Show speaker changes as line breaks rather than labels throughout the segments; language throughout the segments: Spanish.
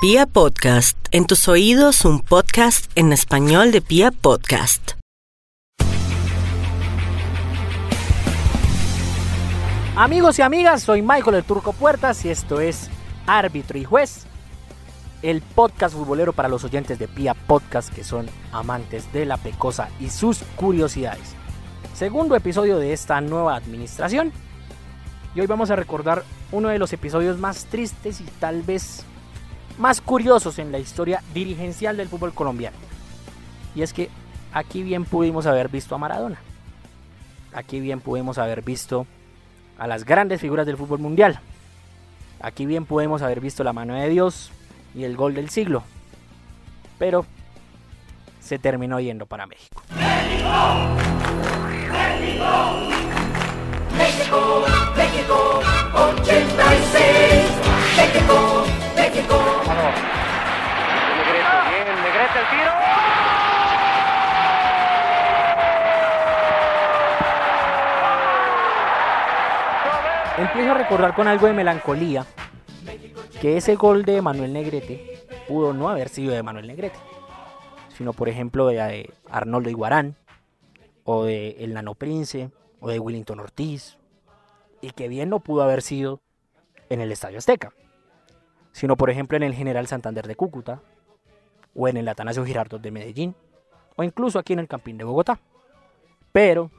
Pia Podcast, en tus oídos un podcast en español de Pia Podcast.
Amigos y amigas, soy Michael el Turco Puertas y esto es Árbitro y Juez, el podcast futbolero para los oyentes de Pia Podcast que son amantes de la pecosa y sus curiosidades. Segundo episodio de esta nueva administración y hoy vamos a recordar uno de los episodios más tristes y tal vez más curiosos en la historia dirigencial del fútbol colombiano. Y es que aquí bien pudimos haber visto a Maradona. Aquí bien pudimos haber visto a las grandes figuras del fútbol mundial. Aquí bien pudimos haber visto la mano de Dios y el gol del siglo. Pero se terminó yendo para México.
México, México, México, 86. México.
El tiro.
Empiezo a recordar con algo de melancolía que ese gol de Manuel Negrete pudo no haber sido de Manuel Negrete, sino por ejemplo de, Arnoldo Iguarán, o de El Nano Prince, o de Willington Ortiz, y que bien no pudo haber sido en el Estadio Azteca, sino por ejemplo en el General Santander de Cúcuta, o en el Atanasio Girardot de Medellín, o incluso aquí en el Campín de Bogotá. Pero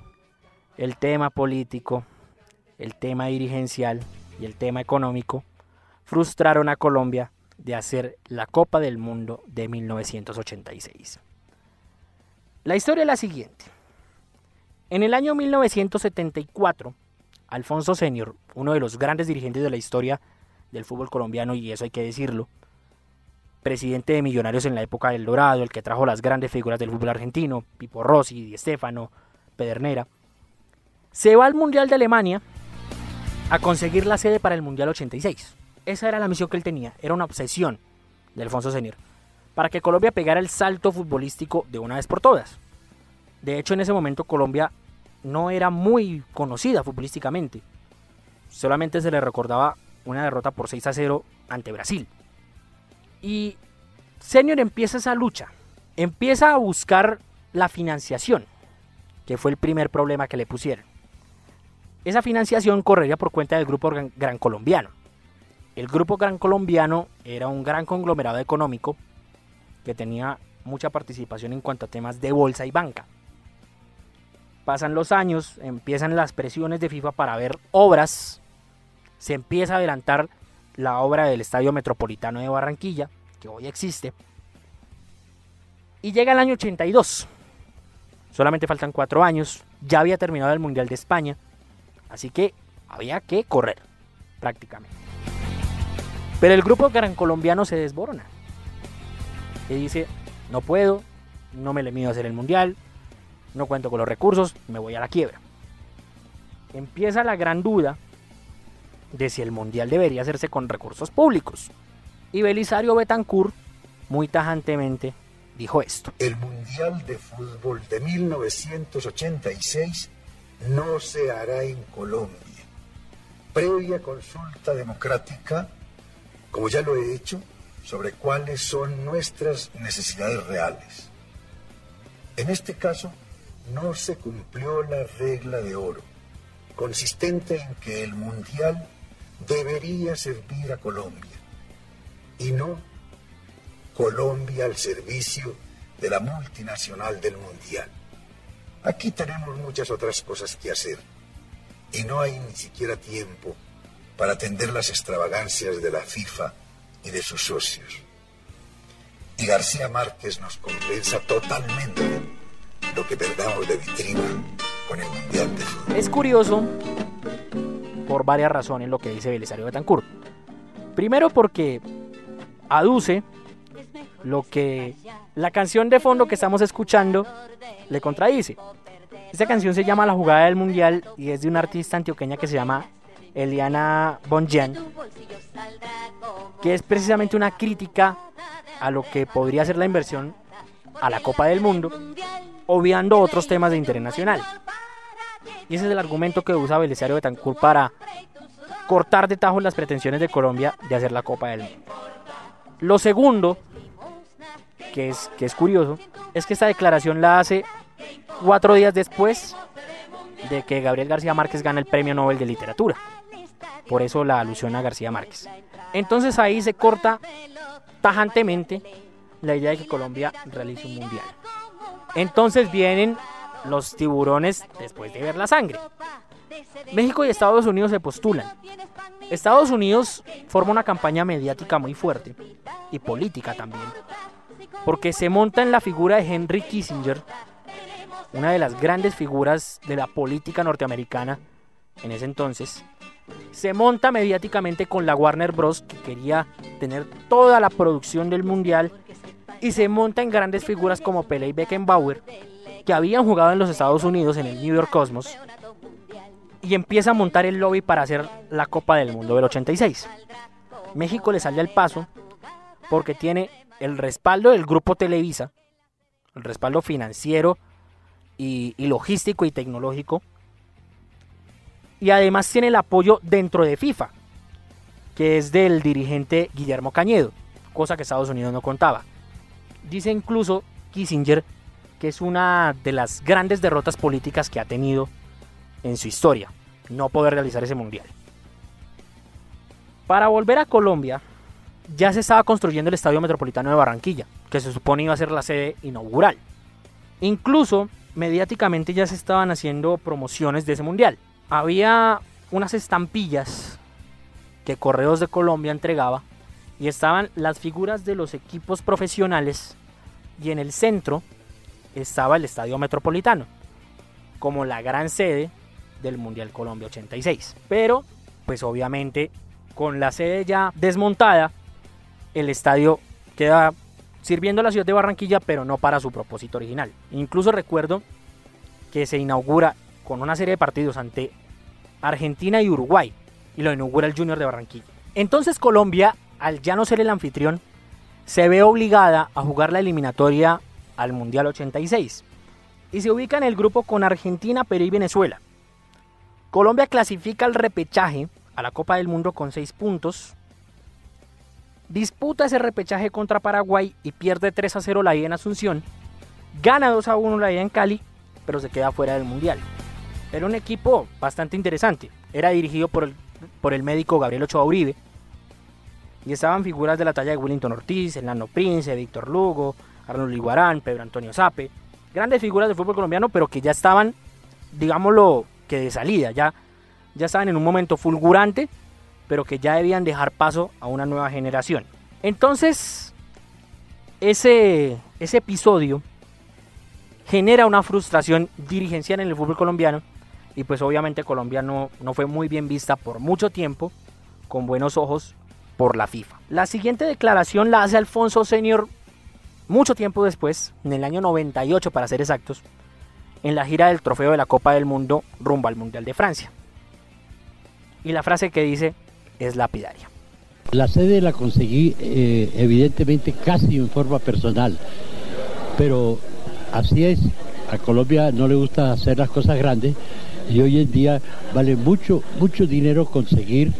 el tema político, el tema dirigencial y el tema económico frustraron a Colombia de hacer la Copa del Mundo de 1986. La historia es la siguiente. En el año 1974, Alfonso Senior, uno de los grandes dirigentes de la historia del fútbol colombiano, y eso hay que decirlo, presidente de Millonarios en la época del Dorado, el que trajo las grandes figuras del fútbol argentino, Pipo Rossi, Di Stefano, Pedernera, se va al Mundial de Alemania a conseguir la sede para el Mundial 86. Esa era la misión que él tenía, era una obsesión de Alfonso Senior, para que Colombia pegara el salto futbolístico de una vez por todas. De hecho, en ese momento Colombia no era muy conocida futbolísticamente. Solamente se le recordaba una derrota por 6 a 0 ante Brasil. Y Senior empieza esa lucha, empieza a buscar la financiación, que fue el primer problema que le pusieron. Esa financiación correría por cuenta del Grupo Gran, Colombiano. El Grupo Gran Colombiano era un gran conglomerado económico que tenía mucha participación en cuanto a temas de bolsa y banca. Pasan los años, empiezan las presiones de FIFA para ver obras, se empieza a adelantar la obra del Estadio Metropolitano de Barranquilla, que hoy existe, y llega el año 82. Solamente faltan cuatro años, ya había terminado el Mundial de España, así que había que correr, prácticamente. Pero el grupo gran colombiano se desborona. Y dice, no puedo, no me le mido a hacer el Mundial, no cuento con los recursos, me voy a la quiebra. Empieza la gran duda de si el Mundial debería hacerse con recursos públicos. Y Belisario Betancourt, muy tajantemente, dijo esto.
El Mundial de Fútbol de 1986 no se hará en Colombia. Previa consulta democrática, como ya lo he hecho, sobre cuáles son nuestras necesidades reales. En este caso, no se cumplió la regla de oro, consistente en que el Mundial debería servir a Colombia y no Colombia al servicio de la multinacional del Mundial. Aquí tenemos muchas otras cosas que hacer y no hay ni siquiera tiempo para atender las extravagancias de la FIFA y de sus socios. Y García Márquez nos compensa totalmente lo que perdamos de vitrina con el Mundial de Fútbol.
Es curioso por varias razones lo que dice Belisario Betancourt. Primero porque aduce lo que la canción de fondo que estamos escuchando le contradice. Esta canción se llama La jugada del mundial y es de una artista antioqueña que se llama Eliana Bonjan, que es precisamente una crítica a lo que podría ser la inversión a la Copa del Mundo, obviando otros temas de interés nacional. Y ese es el argumento que usa Belisario Betancourt para cortar de tajo las pretensiones de Colombia de hacer la Copa del Mundo. Lo segundo, que es, que es curioso, es que esta declaración la hace cuatro días después de que Gabriel García Márquez gana el Premio Nobel de Literatura. Por eso la alusión a García Márquez. Entonces ahí se corta tajantemente la idea de que Colombia realice un mundial. Entonces vienen los tiburones después de ver la sangre. México y Estados Unidos se postulan. Estados Unidos forma una campaña mediática muy fuerte y política también, porque se monta en la figura de Henry Kissinger, una de las grandes figuras de la política norteamericana en ese entonces. Se monta mediáticamente con la Warner Bros. que quería tener toda la producción del mundial y se monta en grandes figuras como Pele y Beckenbauer, que habían jugado en los Estados Unidos en el New York Cosmos, y empieza a montar el lobby para hacer la Copa del Mundo del 86. México le sale al paso porque tiene el respaldo del grupo Televisa, el respaldo financiero y, y logístico y tecnológico, y además tiene el apoyo dentro de FIFA, que es del dirigente Guillermo Cañedo, cosa que Estados Unidos no contaba. Dice incluso Kissinger que es una de las grandes derrotas políticas que ha tenido en su historia, no poder realizar ese mundial. Para volver a Colombia, ya se estaba construyendo el Estadio Metropolitano de Barranquilla, que se supone iba a ser la sede inaugural. Incluso, mediáticamente ya se estaban haciendo promociones de ese mundial. Había unas estampillas que Correos de Colombia entregaba y estaban las figuras de los equipos profesionales y en el centro estaba el Estadio Metropolitano como la gran sede del Mundial Colombia 86. Pero, pues obviamente, con la sede ya desmontada, el estadio queda sirviendo a la ciudad de Barranquilla, pero no para su propósito original. Incluso recuerdo que se inaugura con una serie de partidos ante Argentina y Uruguay, y lo inaugura el Junior de Barranquilla. Entonces Colombia, al ya no ser el anfitrión, se ve obligada a jugar la eliminatoria al Mundial 86 y se ubica en el grupo con Argentina, Perú y Venezuela. Colombia clasifica al repechaje a la Copa del Mundo con 6 puntos. Disputa ese repechaje contra Paraguay y pierde 3 a 0 la ida en Asunción. Gana 2 a 1 la ida en Cali, pero se queda fuera del Mundial. Era un equipo bastante interesante. Era dirigido por el, por el médico Gabriel Ochoa Uribe. Y estaban figuras de la talla de Willington Ortiz, Elano Prince, Víctor Lugo, Arnold Iguarán, Pedro Antonio Sape. Grandes figuras del fútbol colombiano, pero que ya estaban, digámoslo, que de salida. Ya, ya estaban en un momento fulgurante, pero que ya debían dejar paso a una nueva generación. Entonces, ese, ese episodio genera una frustración dirigencial en el fútbol colombiano y pues obviamente Colombia no, no fue muy bien vista por mucho tiempo, con buenos ojos, por la FIFA. La siguiente declaración la hace Alfonso Senior mucho tiempo después, en el año 98 para ser exactos, en la gira del trofeo de la Copa del Mundo rumbo al Mundial de Francia. Y la frase que dice es lapidaria.
La sede la conseguí eh, evidentemente casi en forma personal, pero así es, a Colombia no le gusta hacer las cosas grandes y hoy en día vale mucho, mucho dinero conseguir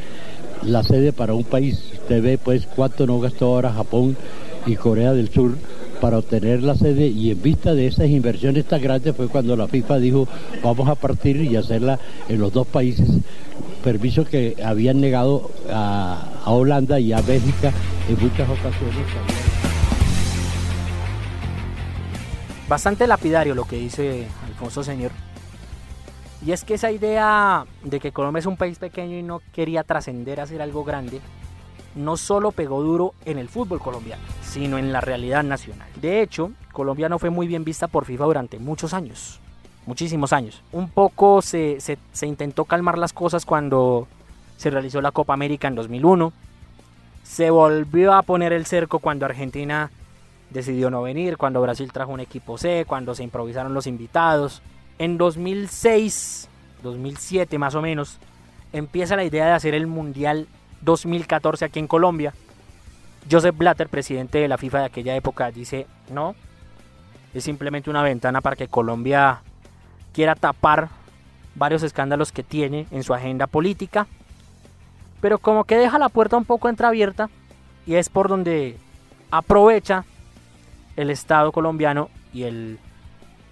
la sede para un país. Usted ve pues cuánto no gastó ahora Japón y Corea del Sur para obtener la sede y en vista de esas inversiones tan grandes fue cuando la FIFA dijo vamos a partir y hacerla en los dos países, permiso que habían negado a, a Holanda y a Bélgica en muchas ocasiones.
Bastante lapidario lo que dice Alfonso Señor. Y es que esa idea de que Colombia es un país pequeño y no quería trascender a ser algo grande, no solo pegó duro en el fútbol colombiano, sino en la realidad nacional. De hecho, Colombia no fue muy bien vista por FIFA durante muchos años, muchísimos años. Un poco se, se, intentó calmar las cosas cuando se realizó la Copa América en 2001. Se volvió a poner el cerco cuando Argentina decidió no venir, cuando Brasil trajo un equipo C, cuando se improvisaron los invitados. En 2006, 2007 más o menos, empieza la idea de hacer el Mundial 2014 aquí en Colombia. Joseph Blatter, presidente de la FIFA de aquella época, dice, no, es simplemente una ventana para que Colombia quiera tapar varios escándalos que tiene en su agenda política, pero como que deja la puerta un poco entreabierta y es por donde aprovecha el Estado colombiano y el,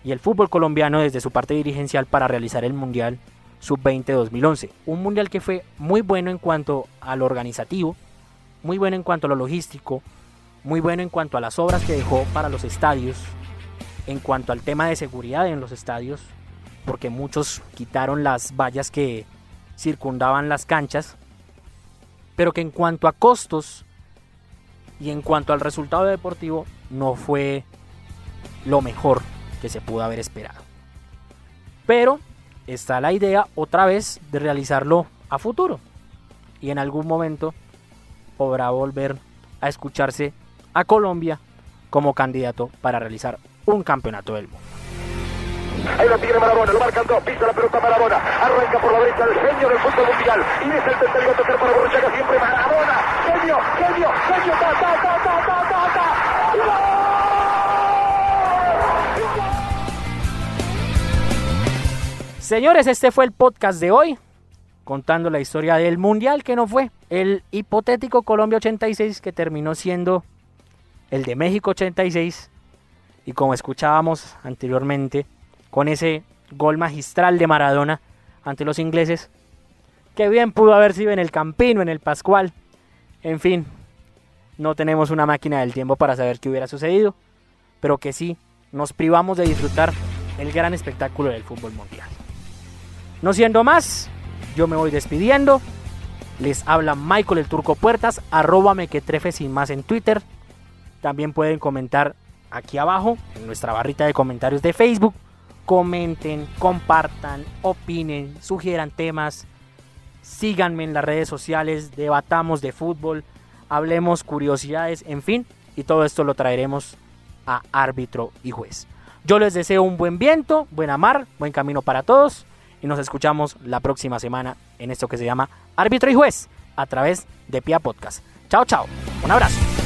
y el fútbol colombiano desde su parte dirigencial para realizar el Mundial Sub-20 2011. Un Mundial que fue muy bueno en cuanto a lo organizativo, muy bueno en cuanto a lo logístico, muy bueno en cuanto a las obras que dejó para los estadios, en cuanto al tema de seguridad en los estadios, porque muchos quitaron las vallas que circundaban las canchas, pero que en cuanto a costos y en cuanto al resultado deportivo no fue lo mejor que se pudo haber esperado. Pero está la idea otra vez de realizarlo a futuro y en algún momento podrá volver a escucharse a Colombia como candidato para realizar un campeonato del mundo.
Ahí lo tiene Marabona, lo marcan dos, pisa la pelota Marabona, arranca por la derecha el genio del fútbol mundial y es el tercero a tocar para Borruchaga siempre Marabona, genio, genio, genio, ta, ta, ta, ta, ta, ta, ta.
Señores, este fue el podcast de hoy, contando la historia del Mundial que no fue, el hipotético Colombia 86 que terminó siendo el de México 86 y como escuchábamos anteriormente, con ese gol magistral de Maradona ante los ingleses, que bien pudo haber sido en el Campino, en el Pascual, en fin, no tenemos una máquina del tiempo para saber qué hubiera sucedido, pero que sí nos privamos de disfrutar el gran espectáculo del fútbol mundial. No siendo más, yo me voy despidiendo. Les habla Michael el Turco Puertas, arroba mequetrefe sin más en Twitter. También pueden comentar aquí abajo en nuestra barrita de comentarios de Facebook. Comenten, compartan, opinen, sugieran temas. Síganme en las redes sociales, debatamos de fútbol, hablemos curiosidades, en fin. Y todo esto lo traeremos a árbitro y juez. Yo les deseo un buen viento, buena mar, buen camino para todos y nos escuchamos la próxima semana en esto que se llama Árbitro y Juez a través de Pia Podcast. Chao, chao. Un abrazo.